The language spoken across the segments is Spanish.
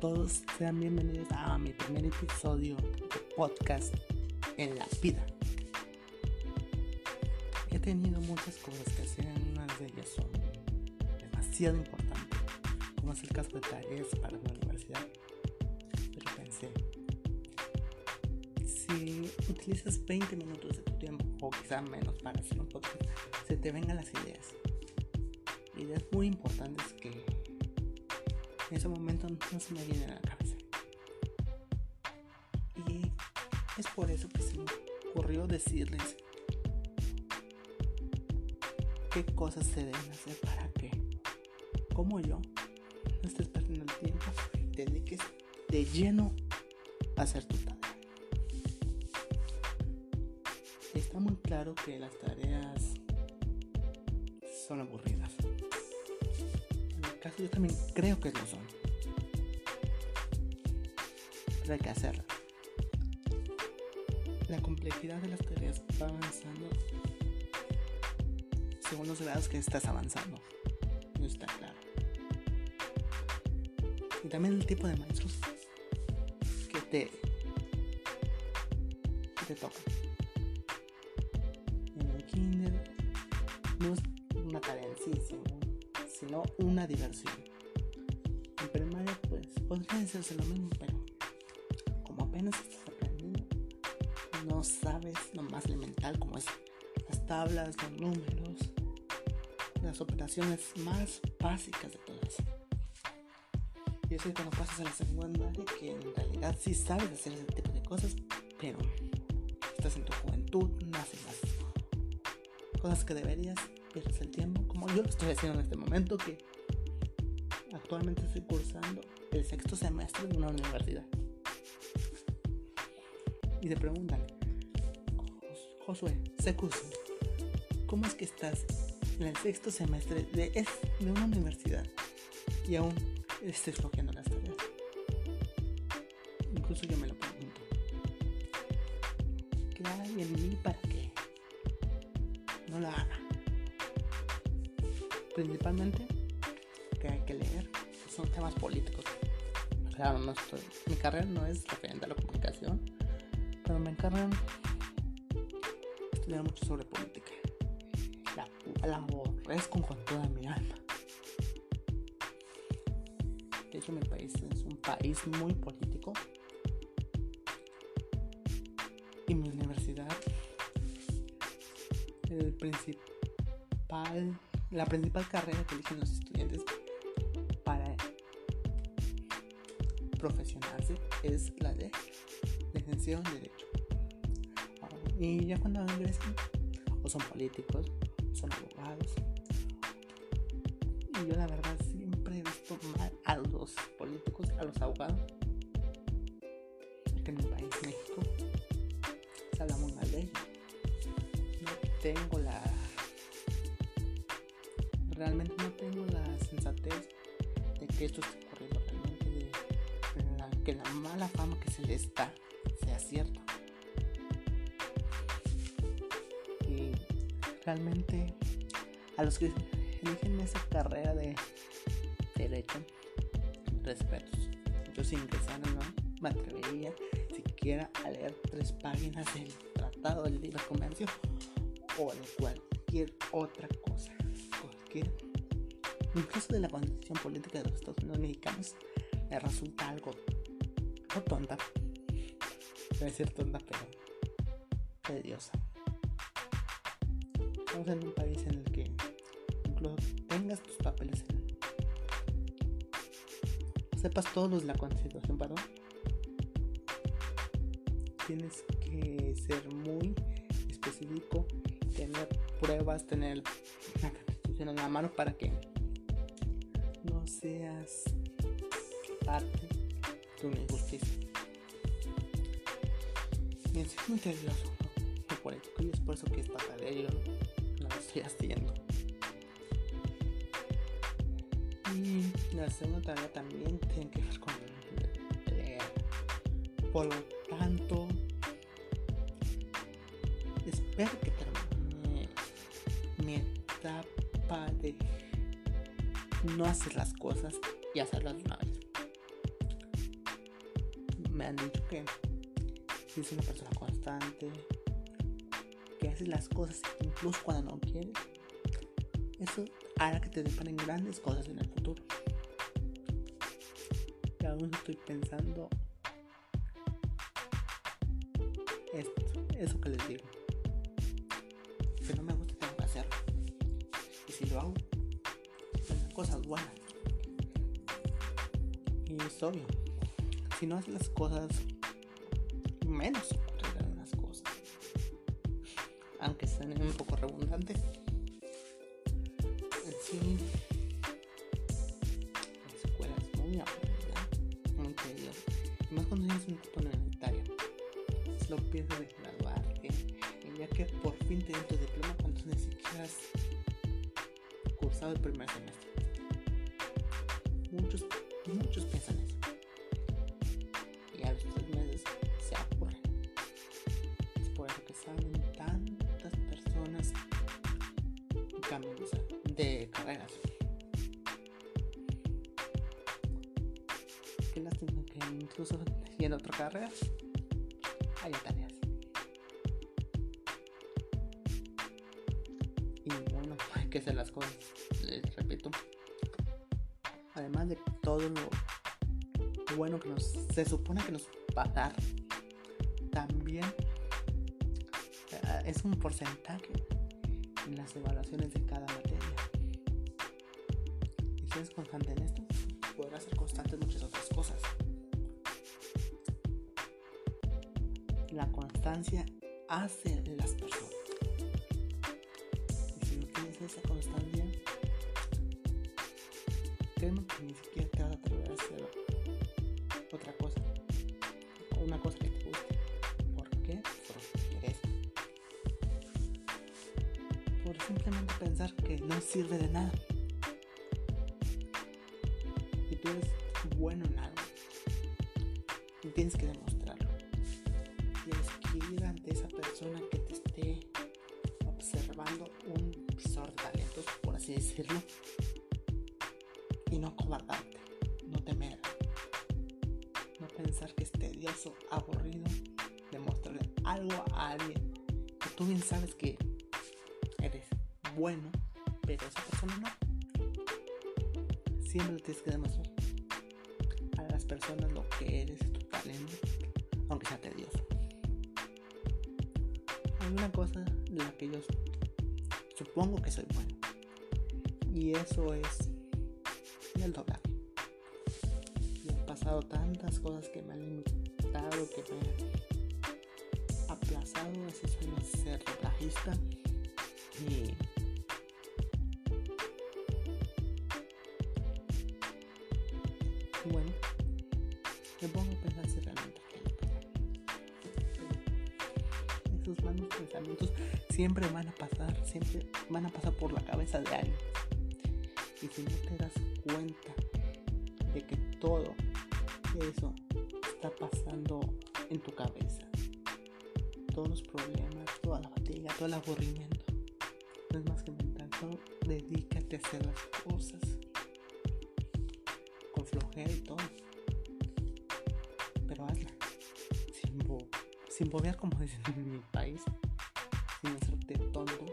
todos, sean bienvenidos a mi primer episodio de podcast en la vida. He tenido muchas cosas que hacer, unas de ellas son demasiado importantes, como es el caso de tareas para la universidad. Pero pensé, si utilizas 20 minutos de tu tiempo, o quizá menos para hacer un podcast, se te vengan las ideas. Ideas muy importantes que en ese momento no se me viene a la cabeza. Y es por eso que se me ocurrió decirles qué cosas se deben hacer para que, como yo, no estés perdiendo el tiempo y te dediques de lleno a hacer tu tarea. Está muy claro que las tareas son aburridas yo también creo que lo son. Pero hay que hacerlo. La complejidad de las tareas va avanzando según los grados que estás avanzando. No está claro. Y también el tipo de maestros que te, que te tocan. En el kinder no es una tarea sino una diversión. En primaria pues podría decirse lo mismo, pero como apenas estás aprendiendo, no sabes lo más elemental como es las tablas, los números, las operaciones más básicas de todas. Y es que cuando pasas a la secundaria que en realidad sí sabes hacer ese tipo de cosas, pero estás en tu juventud, no haces las cosas que deberías pierdes el tiempo, como yo lo estoy haciendo en este momento, que actualmente estoy cursando el sexto semestre de una universidad. Y te preguntan, Josué, Secus, ¿cómo es que estás en el sexto semestre de, de una universidad y aún estés escogiendo las tareas? Incluso yo me principalmente que hay que leer son temas políticos. Claro, no estoy, mi carrera no es referente a la comunicación, pero me encargan estudiar mucho sobre política. La, la aborrezco con toda mi alma. De hecho, mi país es un país muy político. Y mi universidad, el principal la principal carrera que eligen los estudiantes para profesionarse es la de licenciado en Derecho. Y ya cuando ingresan, o son políticos, son abogados. Y yo la verdad siempre he visto mal a los políticos, a los abogados. Porque en mi país, México, se habla muy mal de ellos. No tengo la realmente no tengo la sensatez de que esto esté ocurriendo realmente, de, que la mala fama que se le está sea cierta. Y realmente a los que eligen esa carrera de derecho, respetos. Yo si ingresara no me atrevería siquiera a leer tres páginas del Tratado del Libre Comercio o de cualquier otra cosa incluso de la condición política de los Estados Unidos mexicanos, me resulta algo no tonta, a decir tonta, pero tediosa. Estamos en un país en el que incluso tengas tus papeles sepas todos la constitución, perdón. Tienes que ser muy específico, tener pruebas, tener en la mano para que no seas parte de una injusticia. Y es muy nervioso muy político y es por eso que esta tarea yo no lo estoy haciendo. Y la segunda tarea también tiene que ver con leer. Por lo tanto, espero que termine no hacer las cosas y hacerlas de una vez. me han dicho que si es una persona constante, que haces las cosas incluso cuando no quieres, eso hará que te deparen grandes cosas en el futuro. Y aún estoy pensando eso que les digo. Cosas buenas. Y es obvio. Si no haces las cosas, menos ocurrirán las cosas. Aunque sean un poco redundante. En sí, la escuela es muy aburrida, muy tediosa. Más cuando tienes un tipo universitario. Lo piensas de graduarte. Y ya que por fin te den tu diploma cuando ni siquiera has cursado el primer semestre. Muchos, muchos piensan eso. Y a los tres meses se aburren. Es por eso que salen tantas personas de, carreras. Qué lástima que incluso siguiendo otra carrera hay tareas. Y bueno, hay que hacer las cosas. Les repito. Además de todo lo bueno que nos se supone que nos va a dar, también eh, es un porcentaje en las evaluaciones de cada materia. Y si eres constante en esto, podrás ser constante en muchas otras cosas. La constancia hace las personas. Y si no tienes esa constancia, sirve de nada. Y tú eres bueno en algo. Y tienes que demostrarlo. Tienes que ir ante esa persona que te esté observando un visor de talentos, por así decirlo. Y no cobardarte, no temer. No pensar que es tedioso, aburrido, demostrarle algo a alguien que tú bien sabes que eres bueno, pero esa persona no. Siempre lo tienes que demostrar a las personas lo que eres, tu talento, aunque sea tedioso. Hay una cosa de la que yo supongo que soy bueno. Y eso es el doblaje. Y han pasado tantas cosas que me han limitado, que me han aplazado ese sueño de ser doblajista. Y siempre van a pasar, siempre van a pasar por la cabeza de alguien. Y si no te das cuenta de que todo eso está pasando en tu cabeza, todos los problemas, toda la fatiga, todo el aburrimiento, no es más que mental. Solo dedícate a hacer las cosas con flojera y todo. Pero hazla. Sin, sin bobear, como dicen en mi país. Sin hacerte tonto.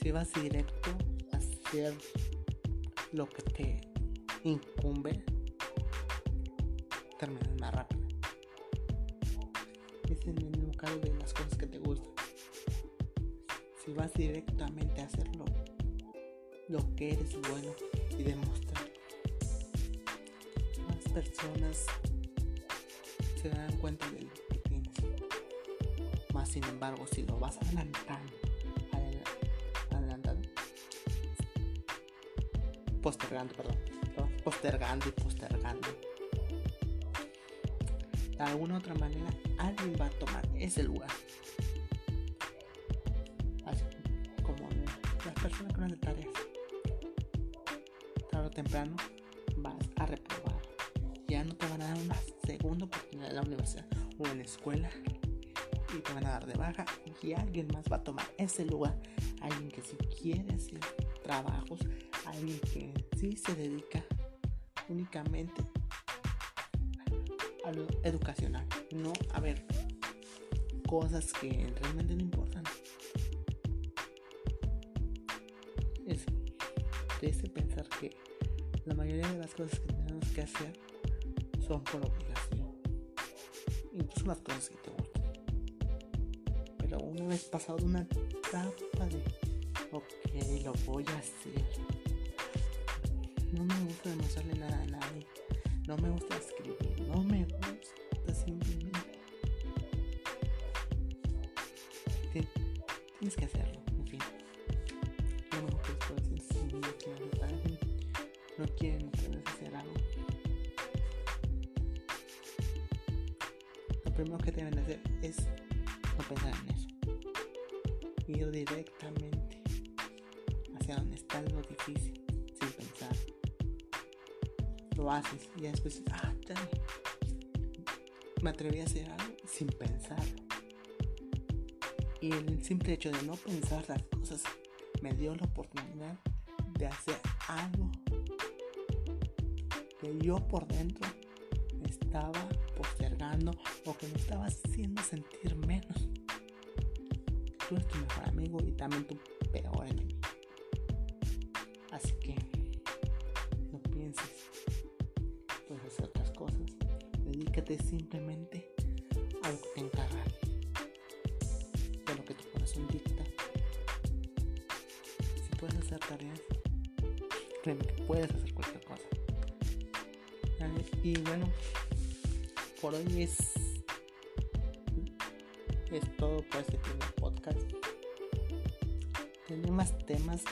Si vas directo a hacer lo que te incumbe, terminas más rápido. Es en el lugar de las cosas que te gustan. Si vas directamente a hacerlo, lo que eres bueno y demostrar. Más personas se dan cuenta de sin embargo, si lo vas adelantando, adelantando, postergando, perdón, postergando y postergando. De alguna otra manera, alguien va a tomar ese lugar. Así como las personas no hacen tareas. Tarde o temprano vas a reprobar. Ya no te van a dar una segunda oportunidad en la universidad o en la escuela. Y te van a dar de baja. Y alguien más va a tomar ese lugar. Alguien que si quiere hacer trabajos. Alguien que sí se dedica únicamente a lo educacional, no a ver cosas que realmente no importan. Es triste pensar que la mayoría de las cosas que tenemos que hacer son por obligación. Incluso las cosas que te. Una vez pasado una etapa de, ok, lo voy a hacer. No me gusta demostrarle nada a nadie. No me gusta escribir. No me gusta simplemente. Tienes que hacerlo, en fin. Lo mejor que puedo decir no quieren no quieren ustedes hacer algo. Lo primero que deben hacer es no pensar en eso. Ir directamente hacia donde está lo difícil, sin pensar. Lo haces y después, ah. Me atreví a hacer algo sin pensarlo. Y el simple hecho de no pensar las cosas me dio la oportunidad de hacer algo que yo por dentro estaba postergando o que me estaba haciendo sentir menos. Tú eres tu mejor amigo y también tu peor enemigo. Así que no pienses, puedes hacer otras cosas. Dedícate simplemente a lo que te encargan dicta. Si puedes hacer tareas, créeme que puedes hacer cualquier cosa. Y bueno, por hoy es, es todo por este primer podcast. Tenía más temas,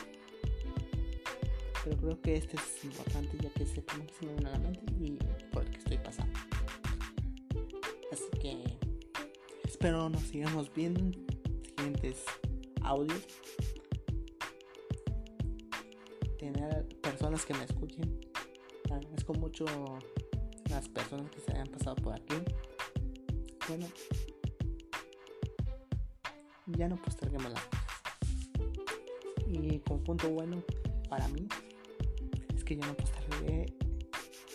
pero creo que este es importante ya que se me viene a la mente y por el que estoy pasando. Así que espero nos sigamos viendo audios. Tener personas que me escuchen. Agradezco mucho las personas que se hayan pasado por aquí. Bueno, ya no posterguemos la Y con punto bueno para mí es que ya no postergué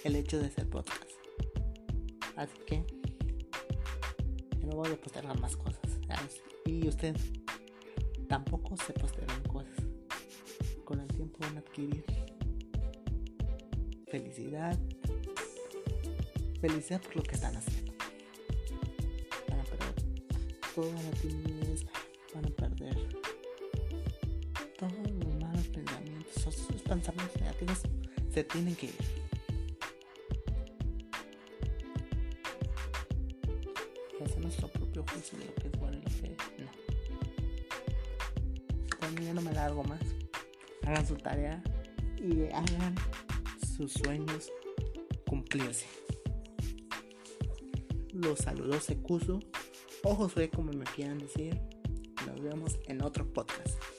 el hecho de ser podcast. Así que yo no voy a postergar más cosas. Y usted tampoco se postergan cosas. Con el tiempo van a adquirir felicidad. Felicidad por lo que están haciendo. Van a perder toda la timidez. Van a perder todos los malos pensamientos. Esos pensamientos negativos se tienen que ir. Hacer nuestro propio juicio de lo que es bueno y lo que no ya no me largo más. Hagan su tarea y hagan sus sueños cumplirse. Los saludos Secuso o Josué como me quieran decir. Nos vemos en otro podcast.